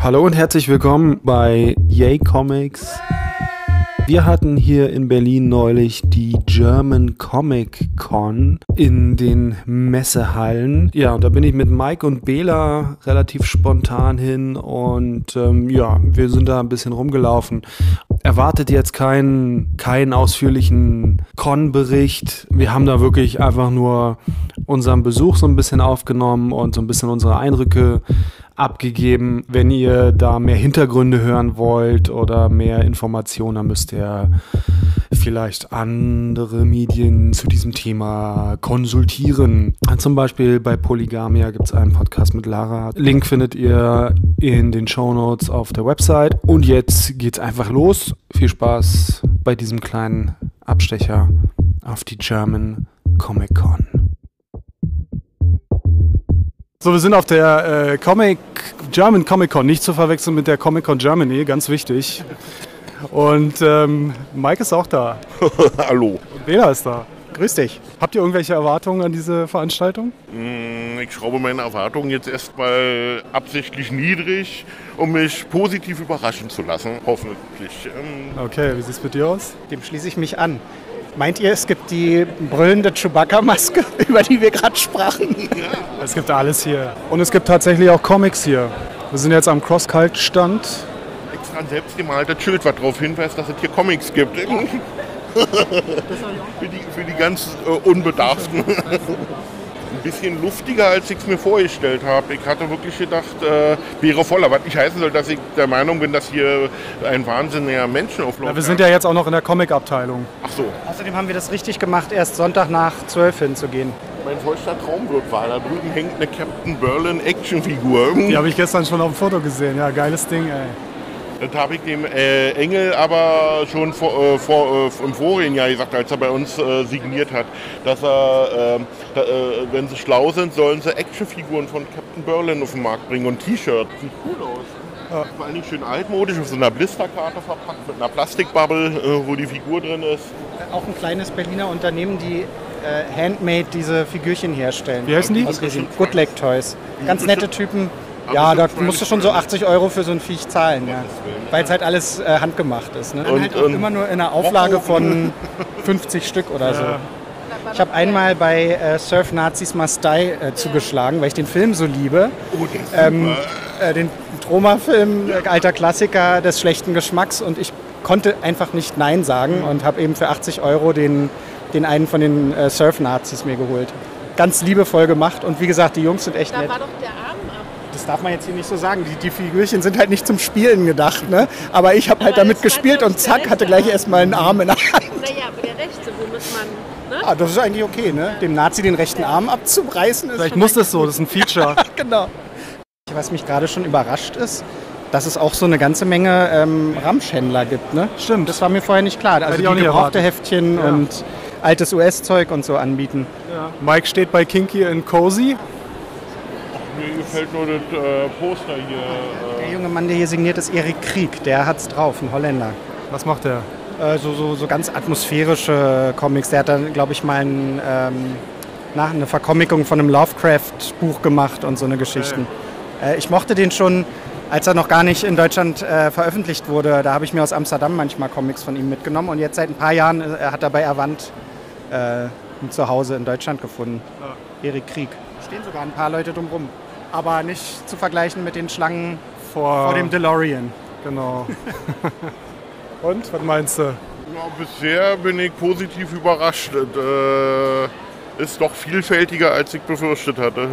Hallo und herzlich willkommen bei Yay Comics. Wir hatten hier in Berlin neulich die German Comic Con in den Messehallen. Ja, und da bin ich mit Mike und Bela relativ spontan hin und ähm, ja, wir sind da ein bisschen rumgelaufen. Erwartet jetzt keinen, keinen ausführlichen Con-Bericht. Wir haben da wirklich einfach nur unseren Besuch so ein bisschen aufgenommen und so ein bisschen unsere Eindrücke abgegeben. Wenn ihr da mehr Hintergründe hören wollt oder mehr Informationen, dann müsst ihr vielleicht andere Medien zu diesem Thema konsultieren. Zum Beispiel bei Polygamia gibt es einen Podcast mit Lara. Link findet ihr in den Show Notes auf der Website. Und jetzt geht's einfach los. Viel Spaß bei diesem kleinen Abstecher auf die German Comic Con. So, wir sind auf der äh, Comic, German Comic Con, nicht zu verwechseln mit der Comic Con Germany, ganz wichtig. Und ähm, Mike ist auch da. Hallo. Und Bela ist da. Grüß dich. Habt ihr irgendwelche Erwartungen an diese Veranstaltung? Mm, Ich schraube meine Erwartungen jetzt erstmal absichtlich niedrig, um mich positiv überraschen zu lassen, hoffentlich. Ähm, Okay, wie sieht's mit dir aus? Dem schließe ich mich an. Meint ihr, es gibt die brüllende Chewbacca-Maske, über die wir gerade sprachen? Es gibt alles hier. Und es gibt tatsächlich auch Comics hier. Wir sind jetzt am Cross-Cult-Stand. extra ein selbstgemalter Schild, was darauf hinweist, dass es hier Comics gibt. für, die, für die ganz äh, Unbedarften. Ein bisschen luftiger, als ich es mir vorgestellt habe. Ich hatte wirklich gedacht, äh, wäre voller. Was nicht heißen soll, dass ich der Meinung bin, dass hier ein wahnsinniger Menschenauflauf Ja, wir sind ja jetzt auch noch in der Comic-Abteilung. Ach so, Außerdem haben wir das richtig gemacht, erst Sonntag nach 12 hinzugehen. mein vollster Traum wird wahr. Da drüben hängt eine Captain Berlin Actionfigur. Die habe ich gestern schon auf dem Foto gesehen. Ja, geiles Ding, ey. Das habe ich dem äh, Engel aber schon vor, äh, vor, äh, im vorigen Jahr gesagt, als er bei uns äh, signiert hat, dass er, ähm, da, äh, wenn sie schlau sind, sollen sie Actionfiguren von Captain Berlin auf den Markt bringen und T-Shirts. Sieht cool aus. Vor allem schön altmodisch, auf so einer Blisterkarte verpackt, mit einer Plastikbubble, äh, wo die Figur drin ist. Auch ein kleines Berliner Unternehmen, die äh, handmade diese Figürchen herstellen. Wie heißen die? Aus. Good Leg Toys. Ganz nette Typen. Ja, da musst du schon so 80 Euro für so ein Viech zahlen, ja. Weil es halt alles äh, handgemacht ist. Ne? Und, Und, halt auch ähm, immer nur in einer Auflage von 50 Stück oder so. Ich habe einmal bei äh, Surf Nazis Must Die äh, zugeschlagen, weil ich den Film so liebe. Oh, ist ähm, äh, den Troma-Film, äh, alter Klassiker des schlechten Geschmacks und ich konnte einfach nicht Nein sagen und habe eben für 80 Euro den, den einen von den äh, Surf-Nazis mir geholt. Ganz liebevoll gemacht und wie gesagt, die Jungs sind echt Da nett. war doch der Arm ab. Das darf man jetzt hier nicht so sagen. Die, die Figürchen sind halt nicht zum Spielen gedacht, ne? aber ich habe halt damit gespielt und zack, hatte gleich erstmal einen Arm in der Hand. Naja, aber der rechte, womit man. Ne? Ah, das ist eigentlich okay, ne? dem Nazi den rechten Arm abzureißen ist Vielleicht muss das so, das ist ein Feature. genau. Was mich gerade schon überrascht ist, dass es auch so eine ganze Menge ähm, Ramschhändler gibt. Ne? Stimmt. Das war mir vorher nicht klar. Also die auch nicht gebrauchte. Heftchen Ja. und altes US-Zeug und so anbieten. Mike steht bei Kinky and Cozy. Mir gefällt nur das äh, Poster hier. Der junge Mann, der hier signiert, ist Erik Krieg. Der hat's drauf, ein Holländer. Was macht der? Äh, so, so, so ganz atmosphärische Comics. Der hat dann, glaube ich, mal ein, ähm, nach, eine Vercomickung von einem Lovecraft-Buch gemacht und so eine Geschichten. Äh, ich mochte den schon, als er noch gar nicht in Deutschland äh, veröffentlicht wurde. Da habe ich mir aus Amsterdam manchmal Comics von ihm mitgenommen. Und jetzt seit ein paar Jahren äh, hat er bei Avant äh, ein Zuhause in Deutschland gefunden. Erik Krieg. Stehen sogar ein paar Leute drumrum. Aber nicht zu vergleichen mit den Schlangen Vor, vor dem DeLorean. Genau. Und, was meinst du? Ja, bisher bin ich positiv überrascht. Äh, ist doch vielfältiger, als ich befürchtet hatte.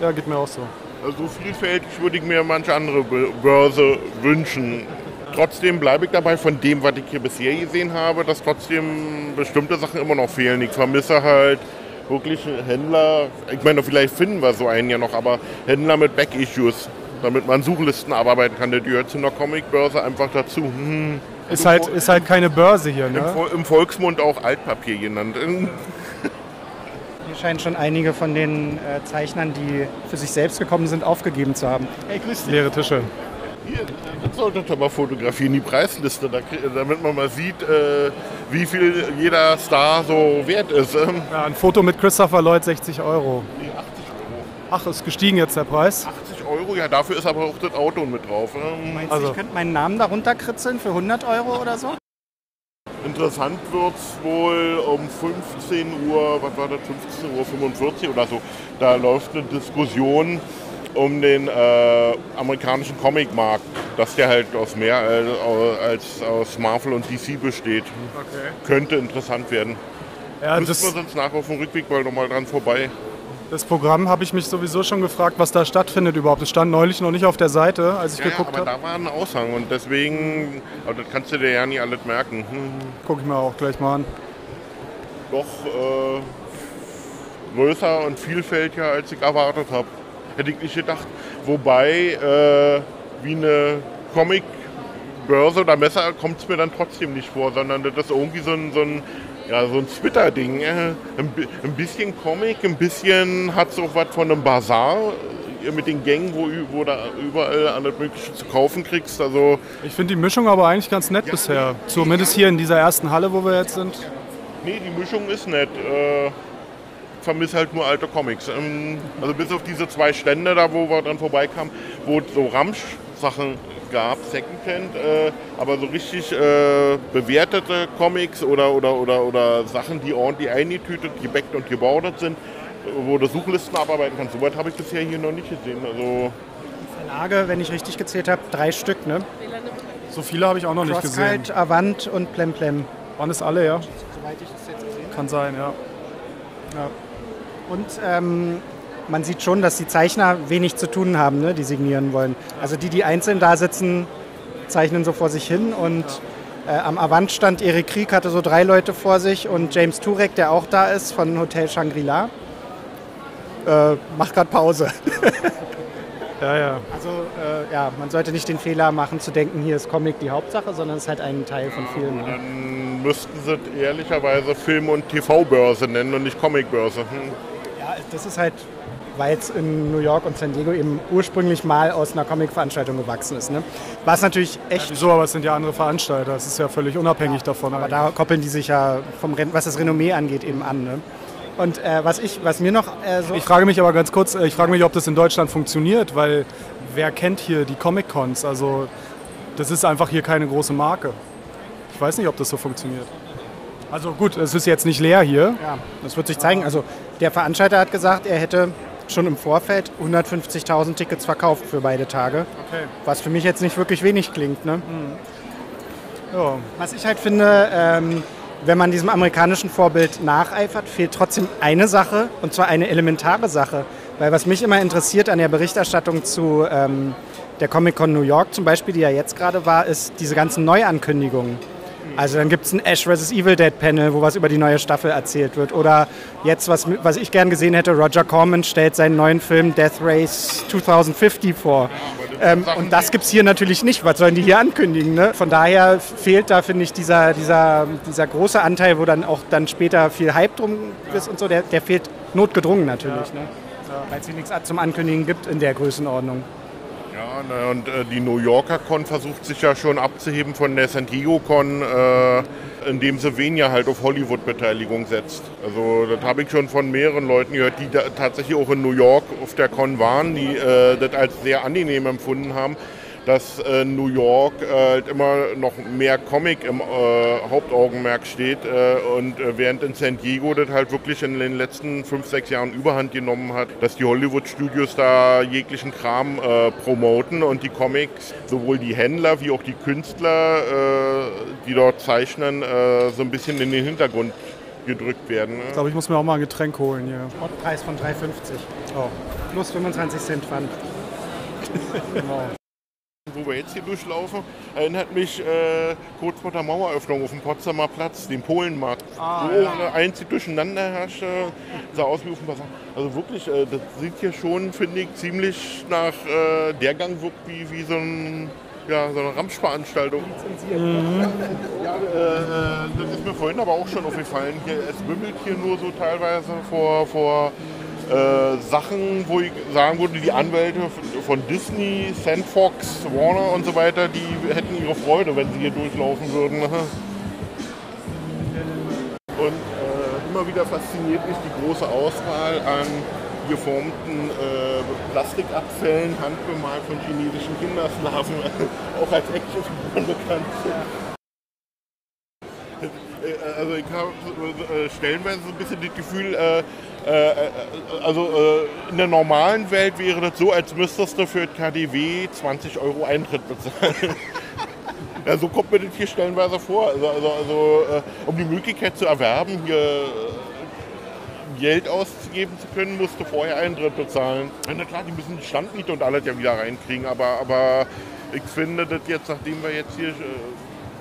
Ja, geht mir auch so. Also vielfältig würde ich mir manche andere Bö- Börse wünschen. Trotzdem bleibe ich dabei von dem, was ich hier bisher gesehen habe, dass trotzdem bestimmte Sachen immer noch fehlen. Ich vermisse halt wirklich Händler. Ich meine, vielleicht finden wir so einen ja noch, aber Händler mit Back-Issues, damit man Suchlisten abarbeiten kann. Der gehört zu einer Comicbörse einfach dazu. Hm. Ist halt, ist halt keine Börse hier, Im, ne? Vol- Im Volksmund auch Altpapier genannt. Hier scheinen schon einige von den äh, Zeichnern, die für sich selbst gekommen sind, aufgegeben zu haben. Hey, grüß dich. Leere Tische. Hier, das solltet ihr mal fotografieren, die Preisliste, damit man mal sieht, äh, wie viel jeder Star so wert ist. Ähm, Ja, ein Foto mit Christopher Lloyd 60 Euro. nee, 80 Euro. Ach, ist gestiegen jetzt der Preis? 80 Euro, ja, dafür ist aber auch das Auto mit drauf. Ähm, Meinst Also- du, ich könnte meinen Namen darunter kritzeln für 100 Euro oder so? Interessant wird es wohl um 15 Uhr, was war das, 15 Uhr 45 oder so. Da läuft eine Diskussion um den äh, amerikanischen Comicmarkt, dass der halt aus mehr als, als aus Marvel und DC besteht. Könnte interessant werden. Ja, Müssen wir das, sonst nach auf dem Rückweg mal nochmal dran vorbei. das Programm habe ich mich sowieso schon gefragt, was da stattfindet überhaupt. Es stand neulich noch nicht auf der Seite, als ich Ja, ja, geguckt aber habe. da war ein Aushang und deswegen, aber das kannst du dir ja nie alles merken. Hm, Gucke ich mir auch gleich mal an. doch äh, größer und vielfältiger, als ich erwartet habe. Hätte ich nicht gedacht. Wobei, äh, wie eine Comic-Börse oder Messer kommt es mir dann trotzdem nicht vor, sondern das ist irgendwie so ein, so ein, ja, so ein Twitter-Ding. Äh, ein, ein bisschen Comic, ein bisschen hat es auch was von einem Bazar äh, mit den Gängen, wo, wo da überall alles Mögliche zu kaufen kriegst. Also Ich finde die Mischung aber eigentlich ganz nett bisher. Zumindest hier in dieser ersten Halle, wo wir jetzt sind. Nee, die Mischung ist nett. Äh, vermisse halt nur alte Comics. Ähm, also bis auf diese zwei Stände da, wo wir dann vorbeikamen, wo es so Ramsch-Sachen gab, Secondhand, äh, aber so richtig äh, bewertete Comics oder, oder, oder, oder Sachen, die ordentlich eingetütet, gebackt und gebaudert sind, wo du Suchlisten abarbeiten kannst. So weit habe ich bisher hier noch nicht gesehen. Also Verlage, wenn ich richtig gezählt habe, drei Stück, ne? So viele habe ich auch noch nicht gesehen. Avant und Plemplem. Waren es alle, ja? Soweit ich das jetzt gesehen Kann sein, ja. habe. Und ähm, man sieht schon, dass die Zeichner wenig zu tun haben, ne, die signieren wollen. Also die, die einzeln da sitzen, zeichnen so vor sich hin und äh, am Avant stand Erik Krieg, hatte so drei Leute vor sich und James Turek, der auch da ist von Hotel Shangri-La, äh, macht gerade Pause. Ja, ja. Also äh, ja, man sollte nicht den Fehler machen zu denken, hier ist Comic die Hauptsache, sondern es ist halt ein Teil von vielen. Ne? dann müssten sie ehrlicherweise Film- und TV-Börse nennen und nicht Comicbörse. Hm. Ja, das ist halt, weil es in New York und San Diego eben ursprünglich mal aus einer Comic-Veranstaltung gewachsen ist. Ne? Was natürlich echt, Wieso, aber es sind ja andere Veranstalter. Es ist ja völlig unabhängig davon. aber da koppeln die sich ja, vom, was das Renommee angeht, eben an. Ne? Und äh, was, ich, was mir noch äh, so... Ich frage mich aber ganz kurz, äh, ich frage mich, ob das in Deutschland funktioniert, weil wer kennt hier die Comic-Cons? Also das ist einfach hier keine große Marke. Ich weiß nicht, ob das so funktioniert. Also gut, es ist jetzt nicht leer hier. Ja, das wird sich zeigen. Also der Veranstalter hat gesagt, er hätte schon im Vorfeld 150.000 Tickets verkauft für beide Tage. Okay. Was für mich jetzt nicht wirklich wenig klingt. Ne? Ja. Was ich halt finde, ähm, wenn man diesem amerikanischen Vorbild nacheifert, fehlt trotzdem eine Sache, und zwar eine elementare Sache. Weil was mich immer interessiert an der Berichterstattung zu ähm, der Comic-Con New York zum Beispiel, die ja jetzt gerade war, ist diese ganzen Neuankündigungen. Also dann gibt es ein Ash vs. Evil Dead Panel, wo was über die neue Staffel erzählt wird. Oder jetzt, was, was ich gern gesehen hätte, Roger Corman stellt seinen neuen Film Death Race 2050 vor. Ähm, und das gibt es hier natürlich nicht. Was sollen die hier ankündigen? Ne? Von daher fehlt da, finde ich, dieser, dieser, dieser große Anteil, wo dann auch dann später viel Hype drum ist und so, der, der fehlt notgedrungen natürlich. Ne? Weil es hier nichts zum Ankündigen gibt in der Größenordnung. Ja, und äh, die New Yorker Con versucht sich ja schon abzuheben von der San Diego Con, äh, indem sie weniger halt auf Hollywood-Beteiligung setzt. Also das habe ich schon von mehreren Leuten gehört, die tatsächlich auch in New York auf der Con waren, die äh, das als sehr angenehm empfunden haben, dass äh, New York äh, halt immer noch mehr Comic im äh, Hauptaugenmerk steht äh, und äh, während in San Diego das halt wirklich in den letzten fünf, sechs Jahren überhand genommen hat, dass die Hollywood-Studios da jeglichen Kram äh, promoten und die Comics, sowohl die Händler wie auch die Künstler, äh, die dort zeichnen, äh, so ein bisschen in den Hintergrund gedrückt werden. Ne? Ich glaube, ich muss mir auch mal ein Getränk holen hier. Sportpreis von 3,50. Oh. Plus 25 Cent Pfand. Wo wir jetzt hier durchlaufen, erinnert mich äh, kurz vor der Maueröffnung auf dem Potsdamer Platz, den Polenmarkt, wo ja. einzig durcheinander herrschte, sah aus wie auf dem Basar. Also wirklich, äh, das sieht hier schon, finde ich, ziemlich nach äh, der Gang wirkt wie, wie so, ein, ja, so eine Ramschveranstaltung. Ja, äh, das ist mir vorhin aber auch schon aufgefallen. Hier, es wimmelt hier nur so teilweise vor, vor äh, Sachen, wo ich sagen würde, die Anwälte von Disney, Sandfox, Warner und so weiter, die hätten ihre Freude, wenn sie hier durchlaufen würden. Und äh, immer wieder fasziniert mich die große Auswahl an geformten äh, Plastikabfällen, handbemalt von chinesischen Kindersklaven, auch als Actionfiguren bekannt. Äh, Also ich habe äh, stellenweise so ein bisschen das Gefühl, äh, äh, also in der normalen Welt wäre das so, als müsstest du für KDW 20 Euro Eintritt bezahlen. Ja, so kommt mir das hier stellenweise vor. Also, also, also um die Möglichkeit zu erwerben, hier Geld auszugeben zu können, musst du vorher Eintritt bezahlen. Na klar, die müssen die Standmiete und alles ja wieder reinkriegen, aber, aber ich finde das jetzt, nachdem wir jetzt hier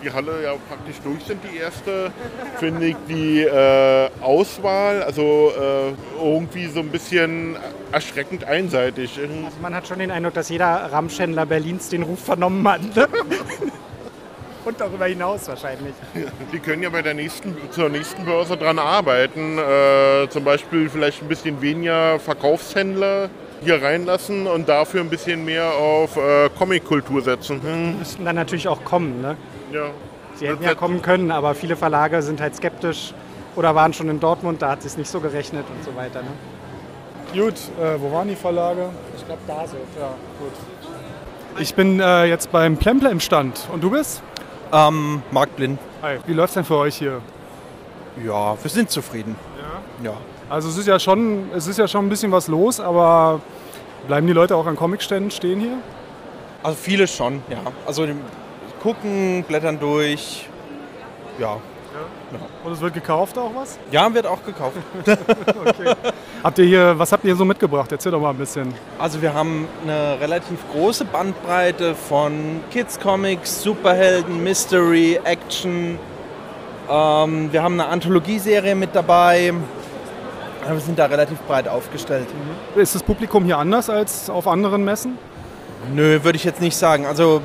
die Halle ja praktisch durch sind, die erste, finde ich die äh, Auswahl also äh, irgendwie so ein bisschen erschreckend einseitig. Also man hat schon den Eindruck, dass jeder Ramschhändler Berlins den Ruf vernommen hat. Ne? Und darüber hinaus wahrscheinlich. Die können ja bei der nächsten, zur nächsten Börse dran arbeiten. Äh, zum Beispiel vielleicht ein bisschen weniger Verkaufshändler hier reinlassen und dafür ein bisschen mehr auf äh, Comic-Kultur setzen. Hm, Müssten dann natürlich auch kommen. Ne? Ja. Sie hätten ja kommen können, aber viele Verlage sind halt skeptisch oder waren schon in Dortmund, da hat es sich nicht so gerechnet und so weiter. Ne? Gut, äh, wo waren die Verlage? Ich glaube, da so. Ja, gut. Ich bin äh, jetzt beim Plemplem Stand. Und du bist? Ähm, Marc Blind. Hi. Wie läuft's denn für euch hier? Ja, wir sind zufrieden. Ja. Also es ist ja schon, es ist ja schon ein bisschen was los, aber bleiben die Leute auch an Comicständen stehen hier? Also viele schon, ja. Also gucken, blättern durch. Ja. Und es wird gekauft auch was? Ja, wird auch gekauft. Habt ihr hier, was habt ihr hier so mitgebracht? Erzähl doch mal ein bisschen. Also wir haben eine relativ große Bandbreite von Kids Comics, Superhelden, Mystery, Action. Ähm, wir haben eine Anthologieserie mit dabei. Ja, Wir sind da relativ breit aufgestellt. Ist das Publikum hier anders als auf anderen Messen? Nö, würde ich jetzt nicht sagen. Also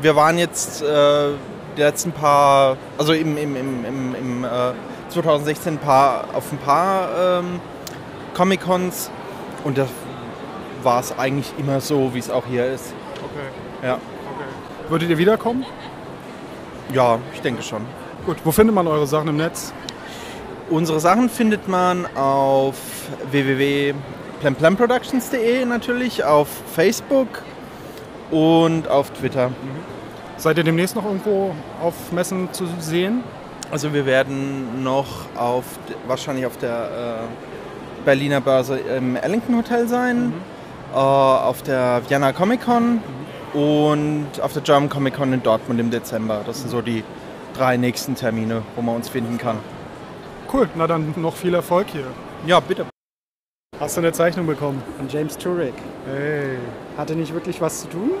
wir waren jetzt äh, die letzten paar, also im, im, im, im, im äh, 2016 ein paar, auf ein paar ähm, Comic-Cons und da war es eigentlich immer so, wie es auch hier ist. Okay. Ja, Würdet ihr wiederkommen? ja ich denke schon. Gut, wo findet man eure Sachen im Netz? Unsere Sachen findet man auf www.plemplemproductions.de natürlich, auf Facebook und auf Twitter. Seid ihr demnächst noch irgendwo auf Messen zu sehen? Also wir werden noch auf wahrscheinlich auf der äh, Berliner Börse im Ellington Hotel sein, äh, auf der Vienna Comic Con und auf der German Comic Con in Dortmund im Dezember. Das sind so die drei nächsten Termine, wo man uns finden kann. Cool, na dann noch viel Erfolg hier. Ja, bitte. Hast du eine Zeichnung bekommen? Von James Turek. Hey. Hatte nicht wirklich was zu tun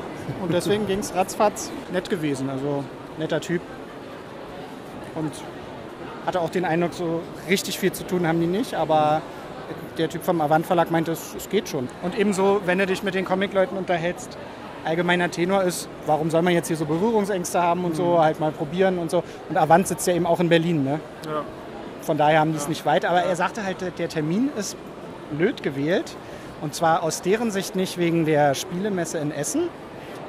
und deswegen ging es ratzfatz. Nett gewesen, also netter Typ. Und hatte auch den Eindruck, so richtig viel zu tun haben die nicht, aber der Typ vom Avant Verlag meinte, es, es geht schon. Und ebenso, wenn du dich mit den Comicleuten unterhältst, allgemeiner Tenor ist, warum soll man jetzt hier so Berührungsängste haben und so, halt mal probieren und so. Und Avant sitzt ja eben auch in Berlin, ne? Ja. Von daher haben die es nicht weit. Aber er sagte halt, der Termin ist blöd gewählt. Und zwar aus deren Sicht nicht wegen der Spielemesse in Essen,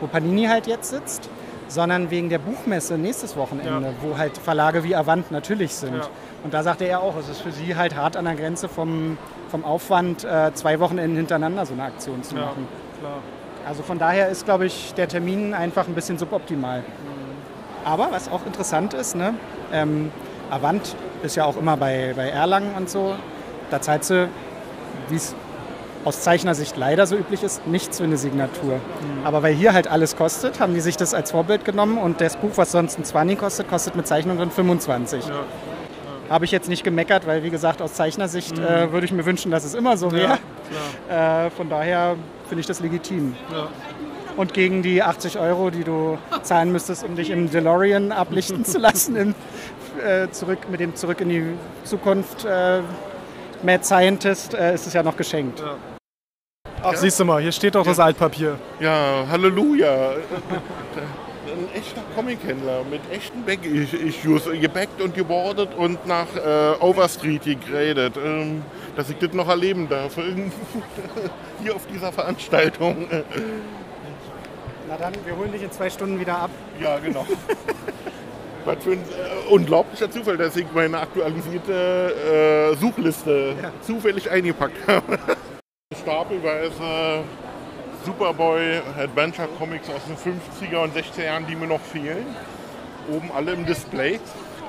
wo Panini halt jetzt sitzt, sondern wegen der Buchmesse nächstes Wochenende, Ja. wo halt Verlage wie Avant natürlich sind. Ja. Und da sagte er auch, es ist für sie halt hart an der Grenze vom, vom Aufwand, äh, zwei Wochenenden hintereinander so eine Aktion zu Ja, machen. klar. Also von daher ist, glaube ich, der Termin einfach ein bisschen suboptimal. Aber was auch interessant ist, ne, ähm, Avant ist ja auch immer bei, bei Erlangen und so. Da zahlt sie, wie es aus Zeichnersicht leider so üblich ist, nichts für eine Signatur. Aber weil hier halt alles kostet, haben die sich das als Vorbild genommen und das Buch, was sonst ein 20 kostet, kostet mit Zeichnung drin 25. Ja. Habe ich jetzt nicht gemeckert, weil wie gesagt, aus Zeichnersicht äh, würde ich mir wünschen, dass es immer so wäre. klar. Äh, von daher finde ich das legitim. Ja. Und gegen die 80 Euro, die du zahlen müsstest, um dich im DeLorean ablichten zu lassen, im, äh, zurück, mit dem Zurück in die Zukunft äh, Mad Scientist, äh, ist es ja noch geschenkt. Ach, siehst du mal, hier steht doch das Altpapier. Ja, Halleluja. Ein echter Comichändler mit echten Back-Issues, gebackt und gebordet und nach äh, Overstreet gegradet. Ähm, dass ich das noch erleben darf. Hier auf dieser Veranstaltung. Na dann, wir holen dich in zwei Stunden wieder ab. Ja, genau. Was für ein äh, unglaublicher Zufall, dass ich meine aktualisierte äh, Suchliste zufällig eingepackt habe. stapelweise Superboy Adventure Comics aus den 50er und 60er Jahren, die mir noch fehlen. Oben alle im Display.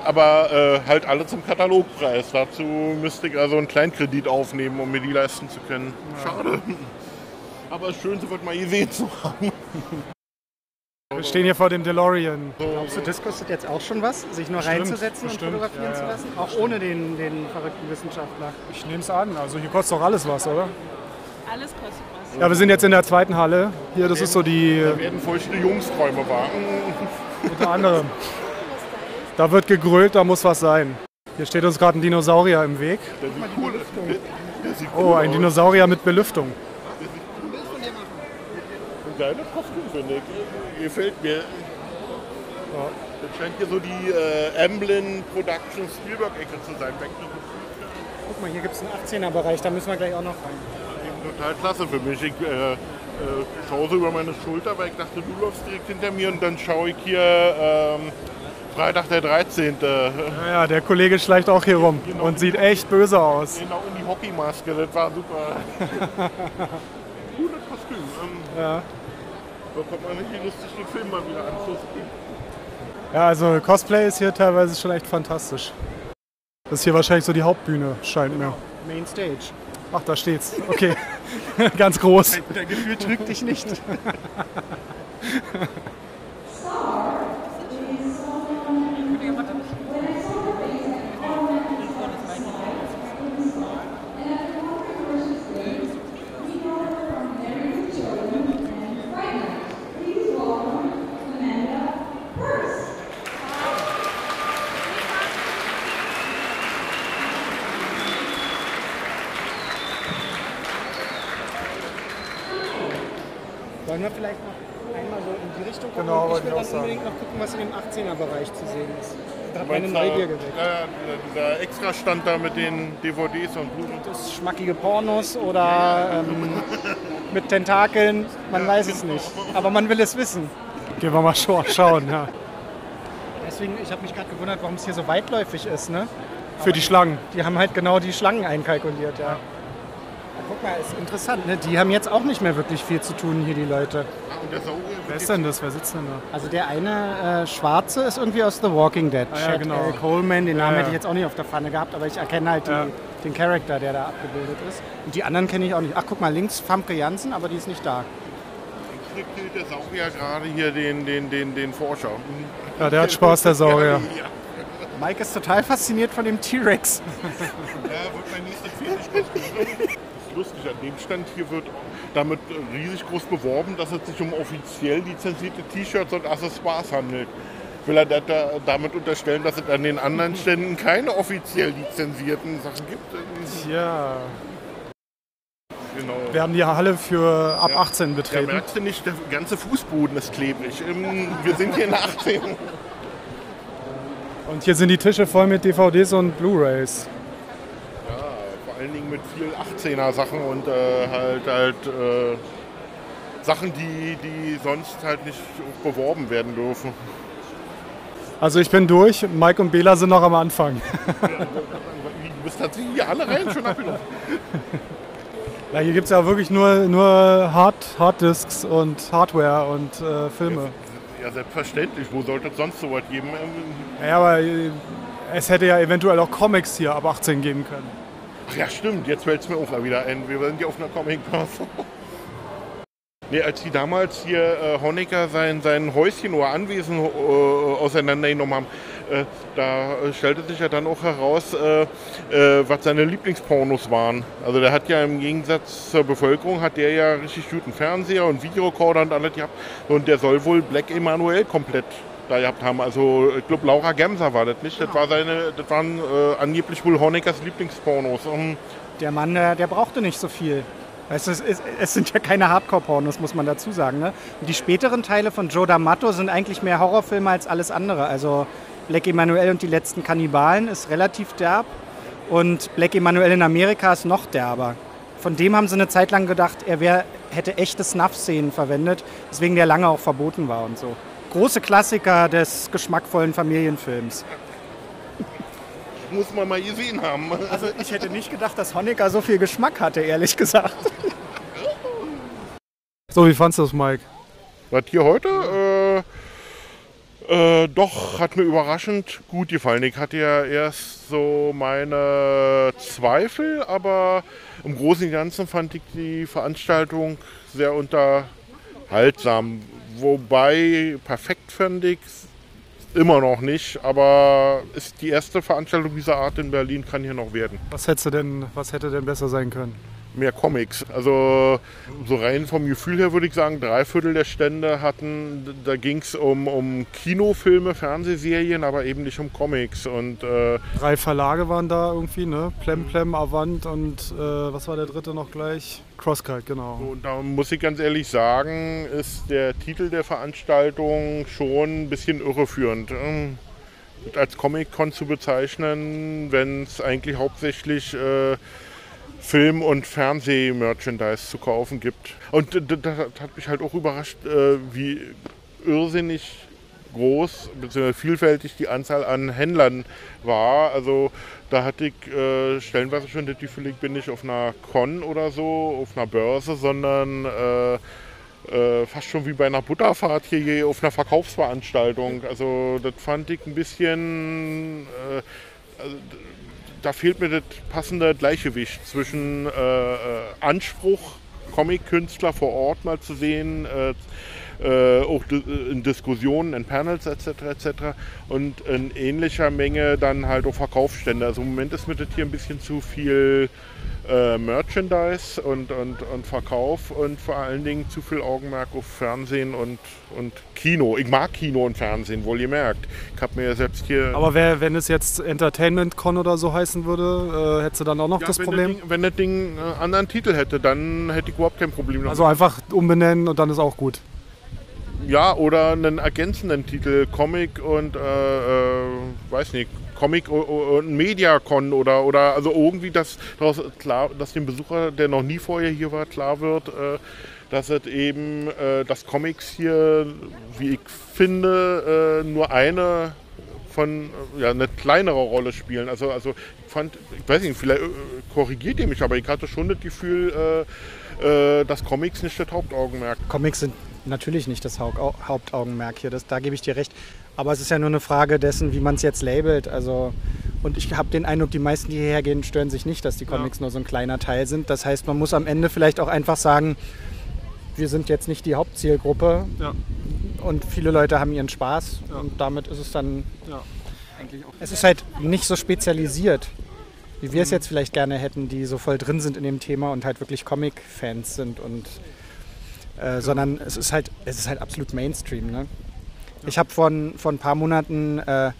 Aber äh, halt alle zum Katalogpreis. Dazu müsste ich also einen Kleinkredit aufnehmen, um mir die leisten zu können. Schade. Aber schön, so wird mal gesehen zu haben. Wir stehen hier vor dem DeLorean. Glaubst du, das kostet jetzt auch schon was, sich nur Bestimmt, reinzusetzen bestimmt, und fotografieren ja, zu lassen? Auch ohne den, den verrückten Wissenschaftler. Ich nehme es an. Also hier kostet doch alles was, oder? Alles kostet was. Ja, wir sind jetzt in der zweiten Halle. Hier, das ist so die Da werden feuchte Jungsträume warten. unter anderem. Da wird gegrölt, da muss was sein. Hier steht uns gerade ein Dinosaurier im Weg. Der sieht cool, der, Oh, ein. Dinosaurier mit Belüftung. Ein geiles Kostüm, finde ich. Gefällt mir. Das scheint hier so die äh, Amblin Production Spielberg-Ecke zu sein. Guck mal, hier gibt es einen 18er-Bereich, da müssen wir gleich auch noch rein. total klasse für mich. Ich äh, äh, schaue so über meine Schulter, weil ich dachte, du läufst direkt hinter mir und dann schaue ich hier ähm, Freitag der 13. Ja, ja, der Kollege schleicht auch hier rum und sieht echt böse aus. Genau in die Hockeymaske, das war super. Kostüm. Ähm, Ja. da kommt man richtig lustig den Film mal wieder anzugucken. ja, also Cosplay ist hier teilweise schon echt fantastisch. Das ist hier wahrscheinlich so die Hauptbühne, scheint mir. Main Stage. Ach, da steht's. Okay. Ganz groß. Der Gefühl trügt dich nicht. wir vielleicht noch einmal so in die Richtung gucken? Genau, ich will ich auch dann sagen. unbedingt noch gucken, was in dem 18er-Bereich zu sehen ist. Da hat meine Neugier geweckt. Ja, ja, dieser- Extrastand da mit den DVDs und Blu-rays. Das schmackige Pornos oder ähm, mit Tentakeln, man weiß es nicht. Aber man will es wissen. Gehen wir mal scha- schauen. Ja. Deswegen, ich habe mich gerade gewundert, warum es hier so weitläufig ist. Ne? Für die Schlangen. Die haben halt genau die Schlangen einkalkuliert, ja. Guck mal, ist interessant, ne? Die haben jetzt auch nicht mehr wirklich viel zu tun hier, die Leute. Und der Saurier Wer ist denn das? Wer sitzt denn da? Also der eine äh, Schwarze ist irgendwie aus The Walking Dead. Ah ja, Chad genau. L. Coleman, den Ja, Namen ja. hätte ich jetzt auch nicht auf der Pfanne gehabt, aber ich erkenne halt die, Ja. den Charakter, der da abgebildet ist. Und die anderen kenne ich auch nicht. Ach, guck mal, links Famke Janssen, aber die ist nicht da. killt der Saurier gerade hier den, den, den, den Forscher. Ja, der hat Spaß, der Saurier. Mike ist total fasziniert von dem T-Rex. ja, wird mein nächstes Fertigkostüm. Lustig, an dem Stand hier wird damit riesig groß beworben, dass es sich um offiziell lizenzierte T-Shirts und Accessoires handelt. Will er da, da, damit unterstellen, dass es an den anderen Ständen keine offiziell lizenzierten Sachen gibt? Ja. Genau. Wir haben die Halle für ab 18 Ja, betreten. merkst du nicht, der ganze Fußboden ist klebrig. Ähm, Wir sind hier in der 18. Und hier sind die Tische voll mit DVDs und Blu-Rays. Ja, allen Dingen mit viel 18er Sachen und äh, halt halt äh, Sachen, die, die sonst halt nicht beworben werden dürfen. Also ich bin durch, Mike und Bela sind noch am Anfang. Du bist tatsächlich hier alle rein schon abgelaufen. Ja, hier gibt es ja wirklich nur, nur Hard, Harddisks und Hardware und äh, Filme. Ja, selbstverständlich. Wo sollte es sonst sowas geben? Ja, aber äh, es hätte ja eventuell auch Comics hier ab 18 geben können. Ach ja, stimmt. Jetzt fällt es mir auch wieder ein. Wir sind ja auf einer Comic-Börse. Nee, als die damals hier äh, Honecker sein, sein Häuschen oder Anwesen äh, auseinandergenommen haben, äh, da äh, stellte sich ja dann auch heraus, äh, äh, was seine Lieblingspornos waren. Also der hat ja im Gegensatz zur Bevölkerung, hat der ja richtig guten Fernseher und Videorekorder und alles gehabt. Und der soll wohl Black Emanuel komplett da gehabt haben. Also ich glaube Laura Gemser war das nicht. Das, war seine, das waren äh, angeblich wohl Honeckers Lieblingspornos. Ähm, Der Mann, der, der brauchte nicht so viel. Weißt du, es, es sind ja keine Hardcore-Pornos, muss man dazu sagen. Ne? Die späteren Teile von Joe D'Amato sind eigentlich mehr Horrorfilme als alles andere. Also Black Emanuel und die letzten Kannibalen ist relativ derb. Und Black Emanuel in Amerika ist noch derber. Von dem haben sie eine Zeit lang gedacht, er wär, hätte echte Snuff-Szenen verwendet, weswegen der lange auch verboten war und so. Große Klassiker des geschmackvollen Familienfilms. muss man mal gesehen haben. Also ich hätte nicht gedacht, dass Honecker so viel Geschmack hatte, ehrlich gesagt. So, wie fandest du das, Mike? Was hier heute? Äh, äh, doch, hat mir überraschend gut gefallen. Ich hatte ja erst so meine Zweifel, aber im Großen und Ganzen fand ich die Veranstaltung sehr unterhaltsam. Wobei perfekt fand ich immer noch nicht, aber ist die erste Veranstaltung dieser Art in Berlin kann hier noch werden. Was denn, was hätte denn besser sein können? Mehr Comics. Also so rein vom Gefühl her würde ich sagen, drei Viertel der Stände hatten, da ging es um, um Kinofilme, Fernsehserien, aber eben nicht um Comics. Und, äh, drei Verlage waren da irgendwie, ne? Plem Plem, Avant und äh, was war der dritte noch gleich? Crosskite, genau. Und da muss ich ganz ehrlich sagen, ist der Titel der Veranstaltung schon ein bisschen irreführend. Ähm, als Comic-Con zu bezeichnen, wenn es eigentlich hauptsächlich äh, Film- und Fernseh-Merchandise zu kaufen gibt. Und das hat mich halt auch überrascht, äh, wie irrsinnig groß bzw. vielfältig die Anzahl an Händlern war. Also da hatte ich äh, stellenweise schon das Gefühl, ich bin nicht auf einer Con oder so, auf einer Börse, sondern äh, äh, fast schon wie bei einer Butterfahrt hier auf einer Verkaufsveranstaltung. Also das fand ich ein bisschen... Äh, also, da fehlt mir das passende Gleichgewicht zwischen äh, äh Anspruch, Comic-Künstler vor Ort mal zu sehen, äh, äh, auch in Diskussionen, in Panels etc. etc. und in ähnlicher Menge dann halt auch Verkaufsstände. Also im Moment ist mir das hier ein bisschen zu viel äh, Merchandise und, und, und Verkauf und vor allen Dingen zu viel Augenmerk auf Fernsehen und, und Kino. Ich mag Kino und Fernsehen, wohl gemerkt. Ich habe mir ja selbst hier. Aber wer, wenn es jetzt Entertainment Con oder so heißen würde, äh, hättest du dann auch noch ja, das wenn Problem? Das Ding, wenn das Ding äh, anderen Titel hätte, dann hätte ich überhaupt kein Problem. Also einfach umbenennen und dann ist auch gut. Ja, oder einen ergänzenden Titel, Comic und äh, äh weiß nicht, Comic und Mediacon oder, oder also irgendwie, dass, daraus klar, dass dem Besucher, der noch nie vorher hier war, klar wird, äh, dass es eben, äh, dass Comics hier, wie ich finde, äh, nur eine von, ja, eine kleinere Rolle spielen. Also, also ich fand, ich weiß nicht, vielleicht äh, korrigiert ihr mich, aber ich hatte schon das Gefühl, äh, äh, dass Comics nicht das Hauptaugenmerk. Comics sind natürlich nicht das Hauptaugenmerk hier, das, da gebe ich dir recht. Aber es ist ja nur eine Frage dessen, wie man es jetzt labelt. Also, und ich habe den Eindruck, die meisten, die hierher gehen, stören sich nicht, dass die Comics ja. nur so ein kleiner Teil sind. Das heißt, man muss am Ende vielleicht auch einfach sagen, wir sind jetzt nicht die Hauptzielgruppe. Ja. Und viele Leute haben ihren Spaß. Ja. Und damit ist es dann eigentlich auch. Es ist halt nicht so spezialisiert, wie wir es mhm. jetzt vielleicht gerne hätten, die so voll drin sind in dem Thema und halt wirklich Comic-Fans sind und äh, sondern es ist halt, es ist halt absolut Mainstream. Ne? Ich habe vor, vor ein paar Monaten äh,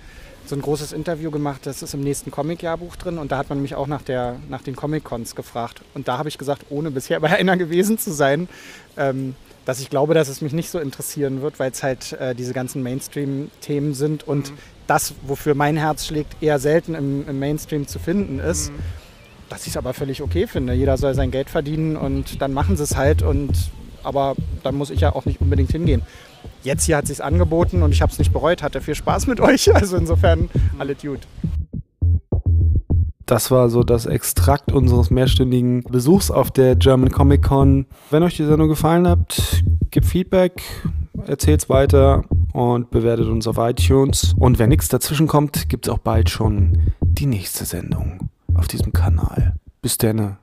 so ein großes Interview gemacht, das ist im nächsten Comic-Jahrbuch drin und da hat man mich auch nach, der, nach den Comic-Cons gefragt. Und da habe ich gesagt, ohne bisher bei einer gewesen zu sein, ähm, dass ich glaube, dass es mich nicht so interessieren wird, weil es halt äh, diese ganzen Mainstream-Themen sind und mhm. das, wofür mein Herz schlägt, eher selten im, im Mainstream zu finden ist. Mhm. Dass ich es aber völlig okay finde. Jeder soll sein Geld verdienen und dann machen sie es halt und aber dann muss ich ja auch nicht unbedingt hingehen. Jetzt hier hat es angeboten und ich habe es nicht bereut. Hatte viel Spaß mit euch. Also insofern alle gut. Das war so das Extrakt unseres mehrstündigen Besuchs auf der German Comic Con. Wenn euch die Sendung gefallen hat, gebt Feedback, erzählt's weiter und bewertet uns auf iTunes. Und wenn nichts dazwischen kommt, gibt es auch bald schon die nächste Sendung auf diesem Kanal. Bis dann.